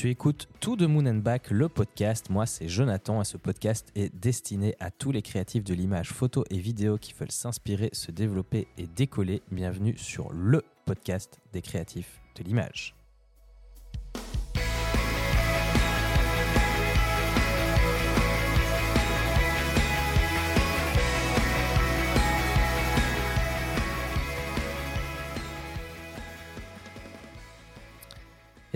Tu écoutes Tout de Moon Back, le podcast. Moi, c'est Jonathan et ce podcast est destiné à tous les créatifs de l'image, photo et vidéo qui veulent s'inspirer, se développer et décoller. Bienvenue sur le podcast des créatifs de l'image.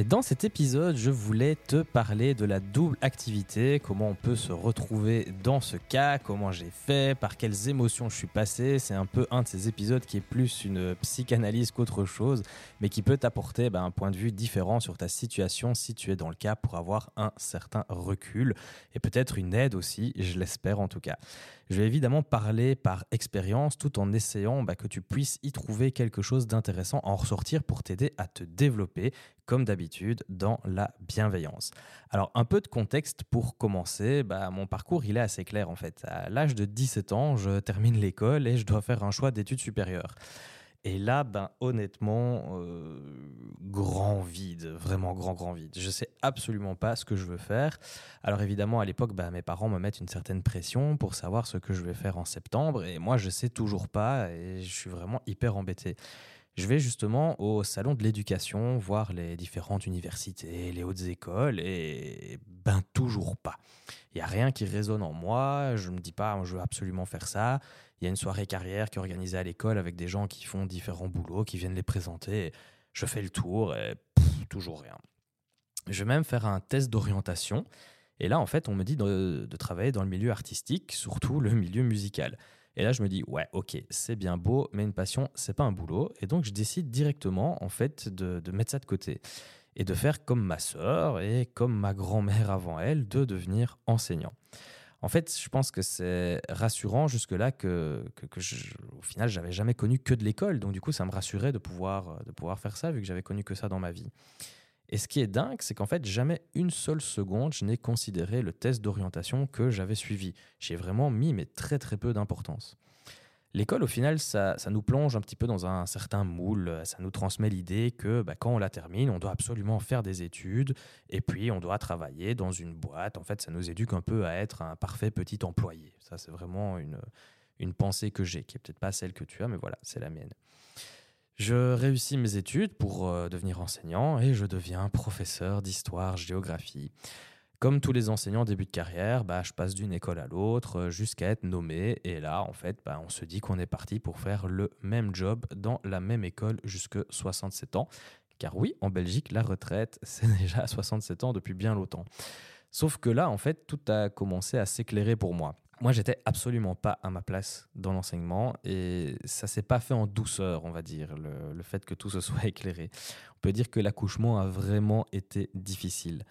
Dans cet épisode, je voulais te parler de la double activité, comment on peut se retrouver dans ce cas, comment j'ai fait, par quelles émotions je suis passé. C'est un peu un de ces épisodes qui est plus une psychanalyse qu'autre chose, mais qui peut t'apporter ben, un point de vue différent sur ta situation si tu es dans le cas pour avoir un certain recul et peut-être une aide aussi, je l'espère en tout cas. Je vais évidemment parler par expérience tout en essayant bah, que tu puisses y trouver quelque chose d'intéressant, en ressortir pour t'aider à te développer, comme d'habitude, dans la bienveillance. Alors, un peu de contexte pour commencer. Bah, mon parcours, il est assez clair en fait. À l'âge de 17 ans, je termine l'école et je dois faire un choix d'études supérieures. Et là, ben, honnêtement, euh, grand vide, vraiment grand, grand vide. Je sais absolument pas ce que je veux faire. Alors évidemment, à l'époque, ben, mes parents me mettent une certaine pression pour savoir ce que je vais faire en septembre. Et moi, je sais toujours pas et je suis vraiment hyper embêté. Je vais justement au salon de l'éducation voir les différentes universités, les hautes écoles, et ben toujours pas. Il n'y a rien qui résonne en moi, je ne me dis pas je veux absolument faire ça. Il y a une soirée carrière qui est organisée à l'école avec des gens qui font différents boulots, qui viennent les présenter. Je fais le tour et toujours rien. Je vais même faire un test d'orientation. Et là, en fait, on me dit de, de travailler dans le milieu artistique, surtout le milieu musical. Et là, je me dis, ouais, ok, c'est bien beau, mais une passion, c'est pas un boulot. Et donc, je décide directement, en fait, de, mettre ça de côté et de faire comme ma sœur et comme ma grand-mère avant elle, de devenir enseignant. En fait, je pense que c'est rassurant jusque-là que, que, que je, au final, j'avais jamais connu que de l'école. Donc, du coup, ça me rassurait de pouvoir, de pouvoir faire ça, vu que j'avais connu que ça dans ma vie. Et ce qui est dingue, c'est qu'en fait, jamais une seule seconde, je n'ai considéré le test d'orientation que j'avais suivi. J'ai vraiment mis, mais très très peu d'importance. L'école, au final, ça, ça, nous plonge un petit peu dans un certain moule. Ça nous transmet l'idée que bah, quand on la termine, on doit absolument faire des études et puis on doit travailler dans une boîte. En fait, ça nous éduque un peu à être un parfait petit employé. Ça, c'est vraiment une, une pensée que j'ai, qui est peut-être pas celle que tu as, mais voilà, c'est la mienne. Je réussis mes études pour euh, devenir enseignant et je deviens professeur d'histoire, géographie. Comme tous les enseignants en début de carrière, bah, je passe d'une école à l'autre euh, jusqu'à être nommé. Et là, en fait, bah, on se dit qu'on est parti pour faire le même job dans la même école jusque 67 ans. Car oui, en Belgique, la retraite, c'est déjà à 67 ans depuis bien longtemps. Sauf que là, en fait, tout a commencé à s'éclairer pour moi. Moi, j'étais absolument pas à ma place dans l'enseignement et ça s'est pas fait en douceur, on va dire, le, fait que tout se soit éclairé. On peut dire que l'accouchement a vraiment été difficile.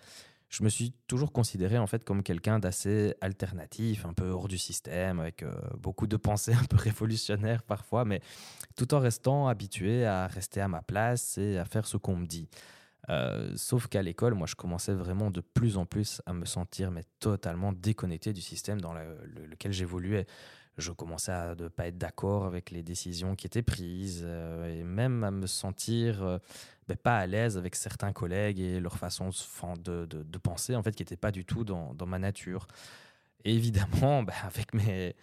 Je me suis toujours considéré en fait comme quelqu'un d'assez alternatif, un peu hors du système, avec euh, beaucoup de pensées un peu révolutionnaires parfois, mais tout en restant habitué à rester à ma place et à faire ce qu'on me dit. Euh, sauf qu'à l'école, moi, je commençais vraiment de plus en plus à me sentir mais totalement déconnecté du système dans le, le, lequel j'évoluais. Je commençais à ne pas être d'accord avec les décisions qui étaient prises euh, et même à me sentir euh, ben, pas à l'aise avec certains collègues et leur façon de, penser, en fait, qui n'était pas du tout dans, ma nature. Évidemment, ben, avec mes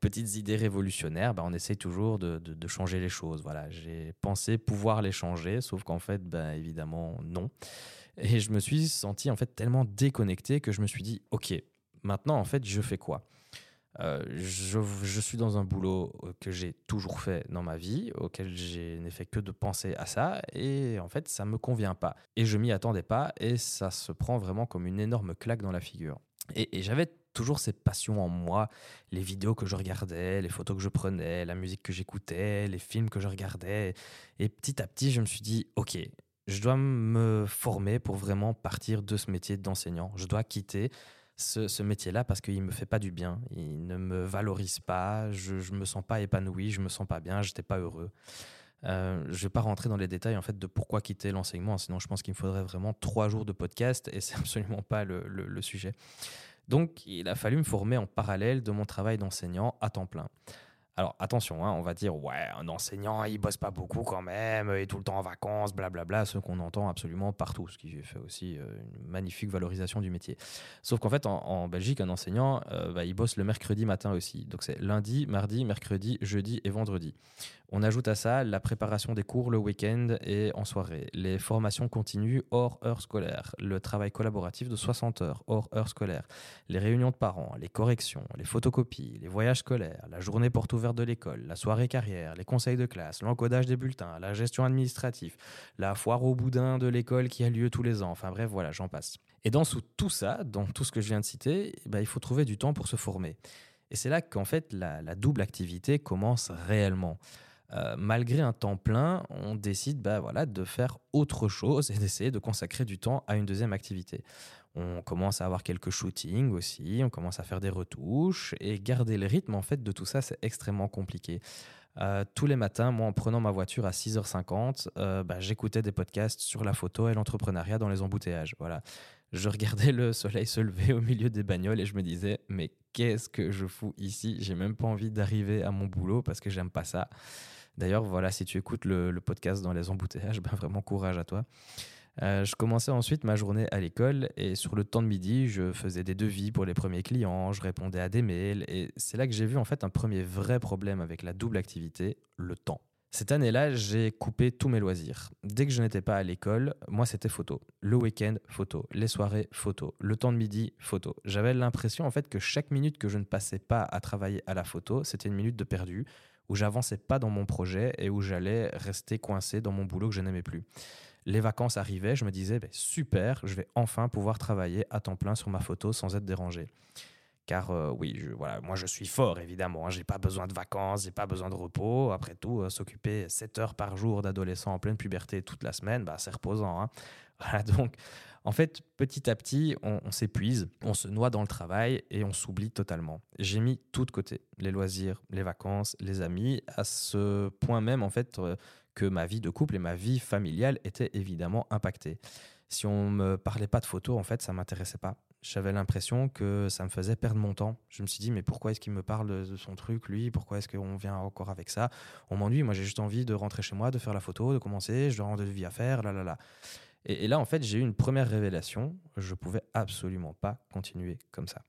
petites idées révolutionnaires, bah, on essaye toujours de, changer les choses. Voilà, j'ai pensé pouvoir les changer, sauf qu'en fait, bah, évidemment, non. Et je me suis senti en fait tellement déconnecté que je me suis dit, ok, maintenant en fait, je fais quoi? Euh, je, suis dans un boulot que j'ai toujours fait dans ma vie, auquel je n'ai fait que de penser à ça, et en fait, ça me convient pas. Et je m'y attendais pas, et ça se prend vraiment comme une énorme claque dans la figure. Et, et j'avais toujours cette passion en moi, les vidéos que je regardais, les photos que je prenais, la musique que j'écoutais, les films que je regardais. Et petit à petit, je me suis dit, ok, je dois me former pour vraiment partir de ce métier d'enseignant. Je dois quitter ce, métier-là parce qu'il me fait pas du bien. Il ne me valorise pas. Je, ne me sens pas épanoui. Je me sens pas bien. J'étais pas heureux. Euh, je vais pas rentrer dans les détails en fait de pourquoi quitter l'enseignement. Sinon, je pense qu'il me faudrait vraiment trois jours de podcast et c'est absolument pas le sujet. Donc, il a fallu me former en parallèle de mon travail d'enseignant à temps plein. Alors attention, hein, on va dire ouais, un enseignant il bosse pas beaucoup quand même, et tout le temps en vacances, blablabla, ce qu'on entend absolument partout, ce qui fait aussi euh, une magnifique valorisation du métier. Sauf qu'en fait en, Belgique, un enseignant, euh, bah, il bosse le mercredi matin aussi. Donc c'est lundi, mardi, mercredi, jeudi et vendredi. On ajoute à ça la préparation des cours le week-end et en soirée, les formations continues hors heures scolaires, le travail collaboratif de 60 heures hors heures scolaires, les réunions de parents, les corrections, les photocopies, les voyages scolaires, la journée porte ouverte de l'école, la soirée carrière, les conseils de classe, l'encodage des bulletins, la gestion administrative, la foire au boudin de l'école qui a lieu tous les ans, enfin bref, voilà, j'en passe. Et dans tout ça, dans tout ce que je viens de citer, eh ben, il faut trouver du temps pour se former. Et c'est là qu'en fait la, double activité commence réellement. Euh, malgré un temps plein, on décide bah, de faire autre chose et d'essayer de consacrer du temps à une deuxième activité. On commence à avoir quelques shootings aussi, on commence à faire des retouches et garder le rythme en fait de tout ça, c'est extrêmement compliqué. Euh, tous les matins, moi, en prenant ma voiture à 6h50, euh, bah, j'écoutais des podcasts sur la photo et l'entrepreneuriat dans les embouteillages. Voilà. Je regardais le soleil se lever au milieu des bagnoles et je me disais, mais qu'est-ce que je fous ici? J'ai même pas envie d'arriver à mon boulot parce que j'aime pas ça. D'ailleurs, voilà, si tu écoutes le, podcast dans les embouteillages, ben vraiment courage à toi. Euh, je commençais ensuite ma journée à l'école et sur le temps de midi, je faisais des devis pour les premiers clients, je répondais à des mails et c'est là que j'ai vu en fait un premier vrai problème avec la double activité, le temps. Cette année-là, j'ai coupé tous mes loisirs. Dès que je n'étais pas à l'école, moi c'était photo. Le week-end, photo. Les soirées, photo. Le temps de midi, photo. J'avais l'impression en fait que chaque minute que je ne passais pas à travailler à la photo, c'était une minute de perdu où j'avançais pas dans mon projet et où j'allais rester coincé dans mon boulot que je n'aimais plus. Les vacances arrivaient, je me disais ben, super, je vais enfin pouvoir travailler à temps plein sur ma photo sans être dérangé. Car euh, oui, voilà, moi je suis fort évidemment, hein. j'ai pas besoin de vacances, j'ai pas besoin de repos. Après tout, euh, s'occuper 7 heures par jour d'adolescents en pleine puberté toute la semaine, bah, c'est reposant. Hein. Donc en fait, petit à petit, on, s'épuise, on se noie dans le travail et on s'oublie totalement. J'ai mis tout de côté, les loisirs, les vacances, les amis, à ce point même en fait euh, que ma vie de couple et ma vie familiale étaient évidemment impactées. Si on me parlait pas de photos, en fait, ça m'intéressait pas. J'avais l'impression que ça me faisait perdre mon temps. Je me suis dit, mais pourquoi est-ce qu'il me parle de son truc, lui? Pourquoi est-ce qu'on vient encore avec ça? On m'ennuie. Moi, j'ai juste envie de rentrer chez moi, de faire la photo, de commencer. Je dois rendre de vie à faire, là, là, là. Et, là, en fait, j'ai eu une première révélation. Je pouvais absolument pas continuer comme ça.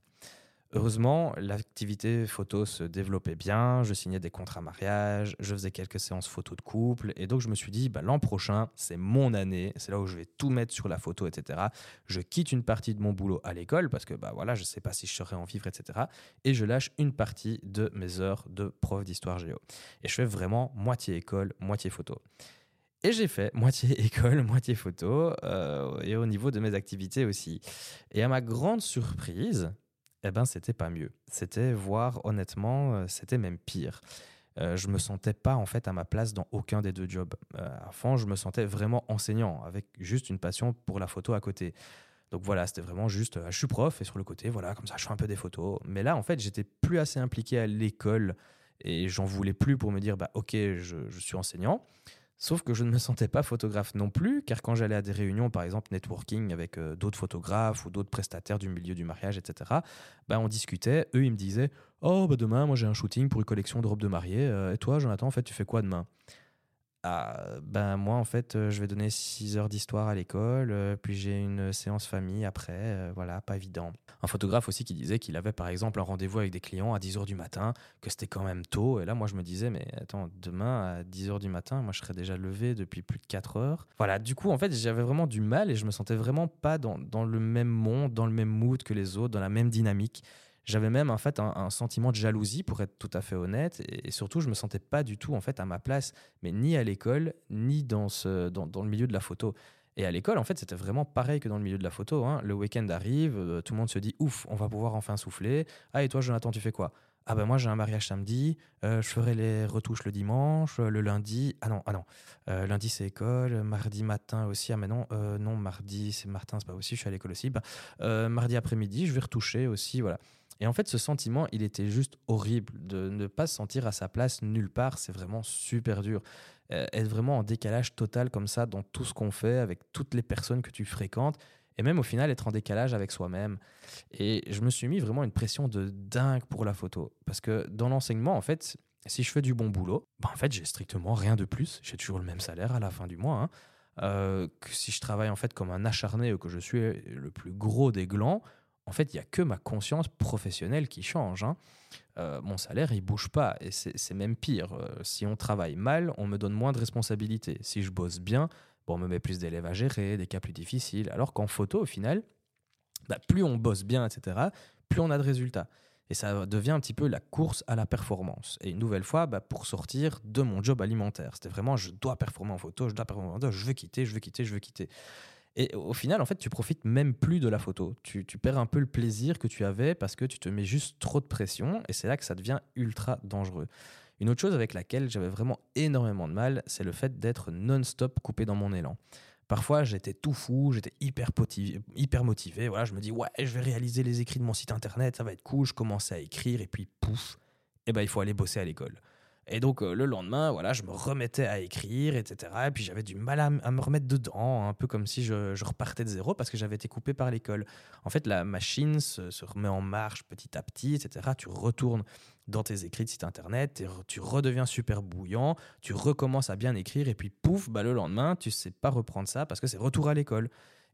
Heureusement, l'activité photo se développait bien, je signais des contrats mariage, je faisais quelques séances photos de couple, et donc je me suis dit, bah, l'an prochain, c'est mon année, c'est là où je vais tout mettre sur la photo, etc. Je quitte une partie de mon boulot à l'école, parce que bah, voilà, je ne sais pas si je serai en vivre, etc. Et je lâche une partie de mes heures de prof d'histoire géo. Et je fais vraiment moitié école, moitié photo. Et j'ai fait moitié école, moitié photo, euh, et au niveau de mes activités aussi. Et à ma grande surprise, eh ben, c'était pas mieux. C'était, voire honnêtement, euh, c'était même pire. Euh, je me sentais pas en fait à ma place dans aucun des deux jobs. Euh, avant, je me sentais vraiment enseignant, avec juste une passion pour la photo à côté. Donc voilà, c'était vraiment juste, je suis prof et sur le côté, voilà, comme ça, je fais un peu des photos. Mais là, en fait, j'étais plus assez impliqué à l'école et j'en voulais plus pour me dire, bah ok, je suis enseignant. Sauf que je ne me sentais pas photographe non plus, car quand j'allais à des réunions, par exemple networking avec euh, d'autres photographes ou d'autres prestataires du milieu du mariage, etc., ben on discutait. Eux, ils me disaient Oh, bah demain, moi j'ai un shooting pour une collection de robes de mariée. Euh, et toi, Jonathan, en fait, tu fais quoi demain? Ah, ben moi en fait euh, je vais donner 6 heures d'histoire à l'école, euh, puis j'ai une séance famille après, euh, voilà, pas évident. Un photographe aussi qui disait qu'il avait par exemple un rendez-vous avec des clients à 10 heures du matin, que c'était quand même tôt, et là moi je me disais mais attends, demain à 10 heures du matin, moi je serais déjà levé depuis plus de 4 heures. Voilà, du coup en fait j'avais vraiment du mal et je me sentais vraiment pas dans, dans le même monde, dans le même mood que les autres, dans la même dynamique. J'avais même en fait un, sentiment de jalousie pour être tout à fait honnête et, surtout je me sentais pas du tout en fait à ma place, mais ni à l'école ni dans, le milieu de la photo. Et à l'école, en fait, c'était vraiment pareil que dans le milieu de la photo. Hein. Le week-end arrive, euh, tout le monde se dit ouf, on va pouvoir enfin souffler. Ah, et toi, Jonathan, tu fais quoi? Ah, ben moi, j'ai un mariage samedi, euh, je ferai les retouches le dimanche, le lundi. Ah non, ah non. Euh, lundi, c'est école, mardi matin aussi. Ah, mais non, non, mardi, c'est Martin, c'est pas aussi, je suis à l'école aussi. Bah, mardi après-midi, je vais retoucher aussi. Voilà. Et en fait, ce sentiment, il était juste horrible de ne pas se sentir à sa place nulle part. C'est vraiment super dur. Euh, être vraiment en décalage total comme ça dans tout ce qu'on fait, avec toutes les personnes que tu fréquentes, et même au final être en décalage avec soi-même. Et je me suis mis vraiment une pression de dingue pour la photo. Parce que dans l'enseignement, en fait, Si je fais du bon boulot, bah en fait, j'ai strictement rien de plus. J'ai toujours le même salaire à la fin du mois. Hein. Euh, que si je travaille en fait comme un acharné ou que je suis le plus gros des glands, en fait, il n'y a que ma conscience professionnelle qui change. Hein. Euh, mon salaire, il bouge pas. Et c'est même pire. Euh, si on travaille mal, on me donne moins de responsabilités. Si je bosse bien, bon, on me met plus d'élèves à gérer, des cas plus difficiles. Alors qu'en photo, au final, bah, plus on bosse bien, etc., plus on a de résultats. Et ça devient un petit peu la course à la performance. Et une nouvelle fois, bah, pour sortir de mon job alimentaire. C'était vraiment, je dois performer en photo, je dois performer en photo, je veux quitter, je veux quitter, je veux quitter. Et au final, en fait, tu profites même plus de la photo. Tu, perds un peu le plaisir que tu avais parce que tu te mets juste trop de pression et c'est là que ça devient ultra dangereux. Une autre chose avec laquelle j'avais vraiment énormément de mal, c'est le fait d'être non-stop coupé dans mon élan. Parfois, j'étais tout fou, j'étais hyper, motivé, hyper motivé. Voilà, je me dis, ouais, je vais réaliser les écrits de mon site internet, ça va être cool. Je commençais à écrire et puis pouf, eh ben, il faut aller bosser à l'école. Et donc euh, le lendemain, voilà, je me remettais à écrire, etc. Et puis j'avais du mal à, me remettre dedans, un peu comme si je, repartais de zéro parce que j'avais été coupé par l'école. En fait, la machine se, remet en marche petit à petit, etc. Tu retournes dans tes écrits de site internet, tu redeviens super bouillant, tu recommences à bien écrire, et puis pouf, bah, le lendemain, tu sais pas reprendre ça parce que c'est retour à l'école.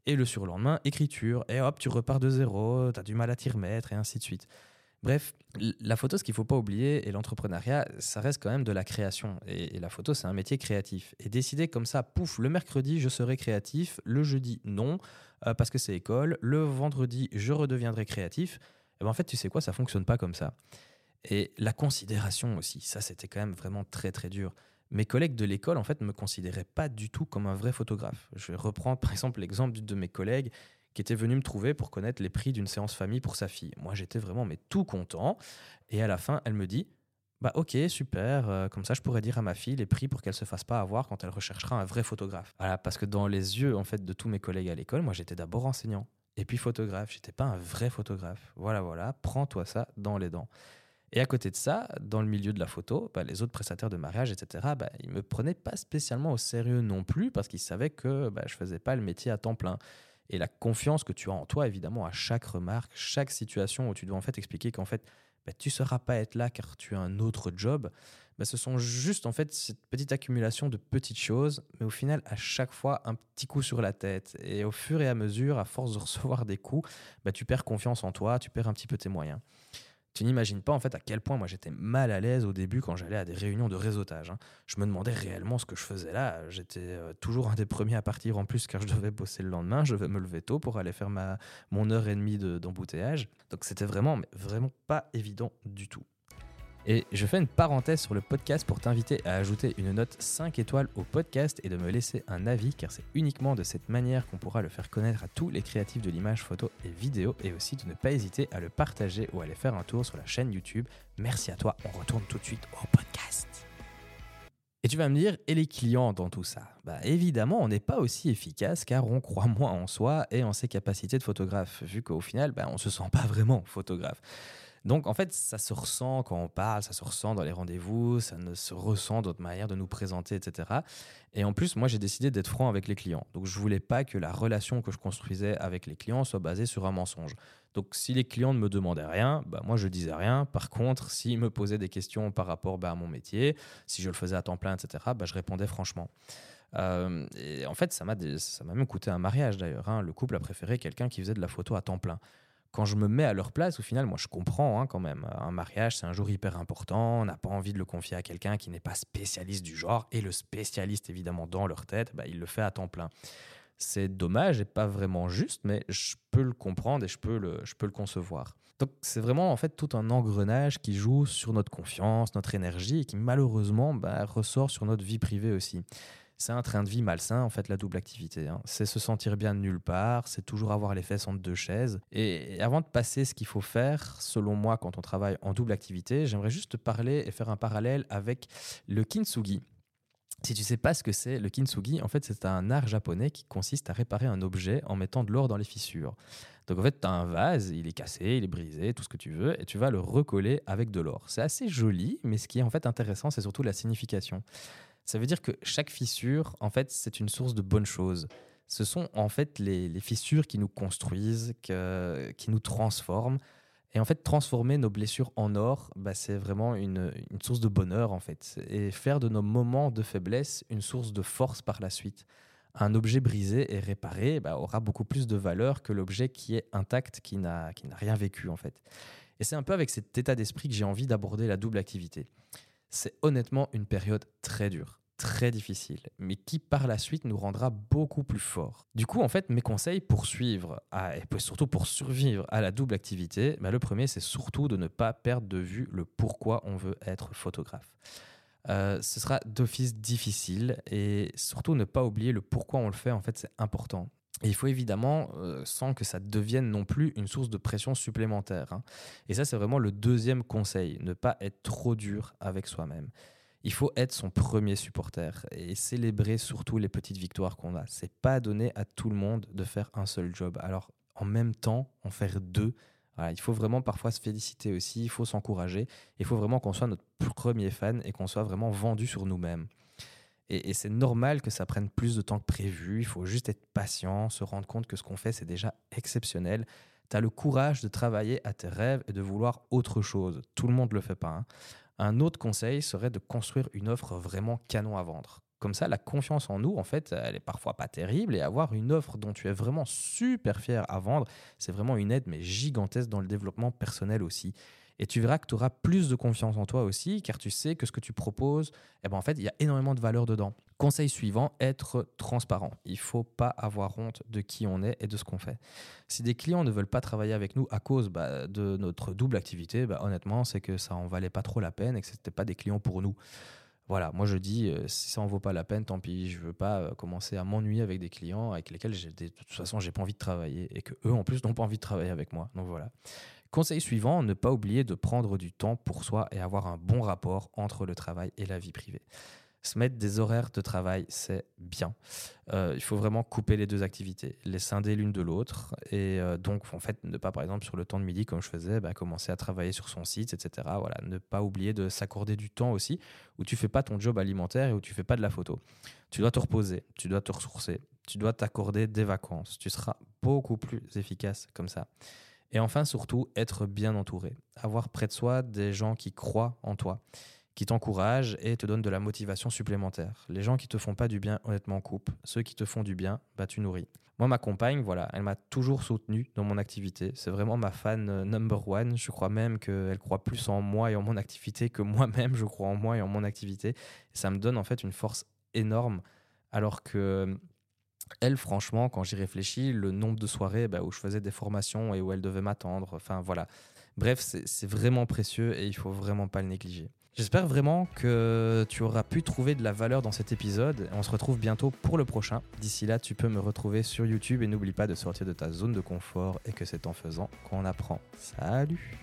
Et le surlendemain, écriture, et hop, tu repars de zéro, tu as du mal à t'y remettre, et ainsi de suite. Bref, la photo, ce qu'il ne faut pas oublier, et l'entrepreneuriat, ça reste quand même de la création. Et, la photo, c'est un métier créatif. Et décider comme ça, pouf, le mercredi, je serai créatif, le jeudi, non, euh, parce que c'est école, le vendredi, je redeviendrai créatif, et ben en fait, tu sais quoi, ça fonctionne pas comme ça. Et la considération aussi, ça, c'était quand même vraiment très, très dur. Mes collègues de l'école, en fait, ne me considéraient pas du tout comme un vrai photographe. Je reprends par exemple l'exemple de mes collègues qui était venue me trouver pour connaître les prix d'une séance famille pour sa fille. Moi, j'étais vraiment mais tout content. Et à la fin, elle me dit bah ok super euh, comme ça je pourrais dire à ma fille les prix pour qu'elle se fasse pas avoir quand elle recherchera un vrai photographe voilà parce que dans les yeux en fait de tous mes collègues à l'école moi j'étais d'abord enseignant et puis photographe j'étais pas un vrai photographe voilà voilà prends-toi ça dans les dents et à côté de ça, dans le milieu de la photo, bah, les autres prestataires de mariage, etc., bah, ils ne me prenaient pas spécialement au sérieux non plus parce qu'ils savaient que bah, je ne faisais pas le métier à temps plein et la confiance que tu as en toi, évidemment, à chaque remarque, chaque situation où tu dois en fait expliquer qu'en fait, bah, tu ne seras pas être là car tu as un autre job, bah, ce sont juste en fait cette petite accumulation de petites choses, mais au final, à chaque fois, un petit coup sur la tête. Et au fur et à mesure, à force de recevoir des coups, bah, tu perds confiance en toi, tu perds un petit peu tes moyens. Tu n'imagines pas en fait à quel point moi j'étais mal à l'aise au début quand j'allais à des réunions de réseautage. Hein. Je me demandais réellement ce que je faisais là. J'étais euh, toujours un des premiers à partir en plus car je devais bosser le lendemain. Je devais me lever tôt pour aller faire ma, mon heure et demie d'embouteillage. Donc c'était vraiment, mais vraiment pas évident du tout. Et je fais une parenthèse sur le podcast pour t'inviter à ajouter une note 5 étoiles au podcast et de me laisser un avis car c'est uniquement de cette manière qu'on pourra le faire connaître à tous les créatifs de l'image, photo et vidéo et aussi de ne pas hésiter à le partager ou à aller faire un tour sur la chaîne YouTube. Merci à toi, on retourne tout de suite au podcast. Et tu vas me dire, et les clients dans tout ça? Bah évidemment, on n'est pas aussi efficace car on croit moins en soi et en ses capacités de photographe, vu qu'au final, bah, on ne se sent pas vraiment photographe. Donc en fait, ça se ressent quand on parle, ça se ressent dans les rendez-vous, ça ne se ressent d'autres manières de nous présenter, etc. Et en plus, moi, j'ai décidé d'être franc avec les clients. Donc je voulais pas que la relation que je construisais avec les clients soit basée sur un mensonge. Donc si les clients ne me demandaient rien, bah, moi je disais rien. Par contre, s'ils me posaient des questions par rapport bah, à mon métier, si je le faisais à temps plein, etc., bah, je répondais franchement. Euh, et en fait, ça m'a même coûté un mariage d'ailleurs. Hein. Le couple a préféré quelqu'un qui faisait de la photo à temps plein quand je me mets à leur place, au final, moi, je comprends hein, quand même. Un mariage, c'est un jour hyper important. On n'a pas envie de le confier à quelqu'un qui n'est pas spécialiste du genre. Et le spécialiste, évidemment, dans leur tête, bah, il le fait à temps plein. C'est dommage et pas vraiment juste, mais je peux le comprendre et je peux le, je peux le concevoir. Donc, c'est vraiment en fait tout un engrenage qui joue sur notre confiance, notre énergie et qui malheureusement bah, ressort sur notre vie privée aussi c'est un train de vie malsain, en fait, la double activité. Hein. C'est se sentir bien de nulle part, c'est toujours avoir les fesses entre deux chaises. Et avant de passer ce qu'il faut faire, selon moi, quand on travaille en double activité, j'aimerais juste te parler et faire un parallèle avec le kintsugi. Si tu sais pas ce que c'est, le kintsugi, en fait, c'est un art japonais qui consiste à réparer un objet en mettant de l'or dans les fissures. Donc en fait, tu as un vase, il est cassé, il est brisé, tout ce que tu veux, et tu vas le recoller avec de l'or. C'est assez joli, mais ce qui est en fait intéressant, c'est surtout la signification. Ça veut dire que chaque fissure, en fait, c'est une source de bonnes choses. Ce sont en fait les, fissures qui nous construisent, qui nous transforment. Et en fait, transformer nos blessures en or, bah, c'est vraiment une, source de bonheur en fait. Et faire de nos moments de faiblesse une source de force par la suite. Un objet brisé et réparé bah, aura beaucoup plus de valeur que l'objet qui est intact, qui n'a rien vécu en fait. Et c'est un peu avec cet état d'esprit que j'ai envie d'aborder la double activité. C'est honnêtement une période très dure très difficile, mais qui par la suite nous rendra beaucoup plus forts. Du coup, en fait, mes conseils pour suivre, et surtout pour survivre à la double activité, bah, le premier, c'est surtout de ne pas perdre de vue le pourquoi on veut être photographe. Euh, ce sera d'office difficile et surtout ne pas oublier le pourquoi on le fait, en fait, c'est important. Il faut évidemment, euh, sans que ça devienne non plus une source de pression supplémentaire. Hein. Et ça, c'est vraiment le deuxième conseil, ne pas être trop dur avec soi-même il faut être son premier supporter et célébrer surtout les petites victoires qu'on a. C'est pas donné à tout le monde de faire un seul job. Alors en même temps, en faire deux, il faut vraiment parfois se féliciter aussi, il faut s'encourager, il faut vraiment qu'on soit notre premier fan et qu'on soit vraiment vendu sur nous-mêmes. Et, c'est normal que ça prenne plus de temps que prévu, il faut juste être patient, se rendre compte que ce qu'on fait, c'est déjà exceptionnel. Tu as le courage de travailler à tes rêves et de vouloir autre chose. Tout le monde ne le fait pas. Hein. Un autre conseil serait de construire une offre vraiment canon à vendre. Comme ça, la confiance en nous, en fait, elle est parfois pas terrible et avoir une offre dont tu es vraiment super fier à vendre, c'est vraiment une aide, mais gigantesque dans le développement personnel aussi. Et tu verras que tu auras plus de confiance en toi aussi, car tu sais que ce que tu proposes, eh ben en fait, il y a énormément de valeur dedans. Conseil suivant, être transparent. Il faut pas avoir honte de qui on est et de ce qu'on fait. Si des clients ne veulent pas travailler avec nous à cause bah, de notre double activité, bah, honnêtement, c'est que ça en valait pas trop la peine et que ce n'était pas des clients pour nous. Voilà, moi je dis, euh, si ça en vaut pas la peine, tant pis. Je veux pas euh, commencer à m'ennuyer avec des clients avec lesquels, de toute façon, j'ai pas envie de travailler et que eux, en plus, n'ont pas envie de travailler avec moi. Donc voilà. Conseil suivant, ne pas oublier de prendre du temps pour soi et avoir un bon rapport entre le travail et la vie privée. Se mettre des horaires de travail, c'est bien. Euh, il faut vraiment couper les deux activités, les scinder l'une de l'autre. Et euh, donc, en fait, ne pas, par exemple, sur le temps de midi, comme je faisais, bah, commencer à travailler sur son site, etc. Voilà, ne pas oublier de s'accorder du temps aussi, où tu fais pas ton job alimentaire et où tu fais pas de la photo. Tu dois te reposer, tu dois te ressourcer, tu dois t'accorder des vacances. Tu seras beaucoup plus efficace comme ça. Et enfin, surtout, être bien entouré. Avoir près de soi des gens qui croient en toi, qui t'encouragent et te donnent de la motivation supplémentaire. Les gens qui te font pas du bien, honnêtement, coupe. Ceux qui te font du bien, bah, tu nourris. Moi, ma compagne, voilà, elle m'a toujours soutenu dans mon activité. C'est vraiment ma fan euh, number one. Je crois même qu'elle croit plus en moi et en mon activité que moi-même, je crois en moi et en mon activité. Et ça me donne en fait une force énorme. Alors que elle, franchement, quand j'y réfléchis, le nombre de soirées bah, où je faisais des formations et où elle devait m'attendre, enfin voilà. Bref, c'est vraiment précieux et il faut vraiment pas le négliger. J'espère vraiment que tu auras pu trouver de la valeur dans cet épisode. On se retrouve bientôt pour le prochain. D'ici là, tu peux me retrouver sur YouTube et n'oublie pas de sortir de ta zone de confort et que c'est en faisant qu'on apprend. Salut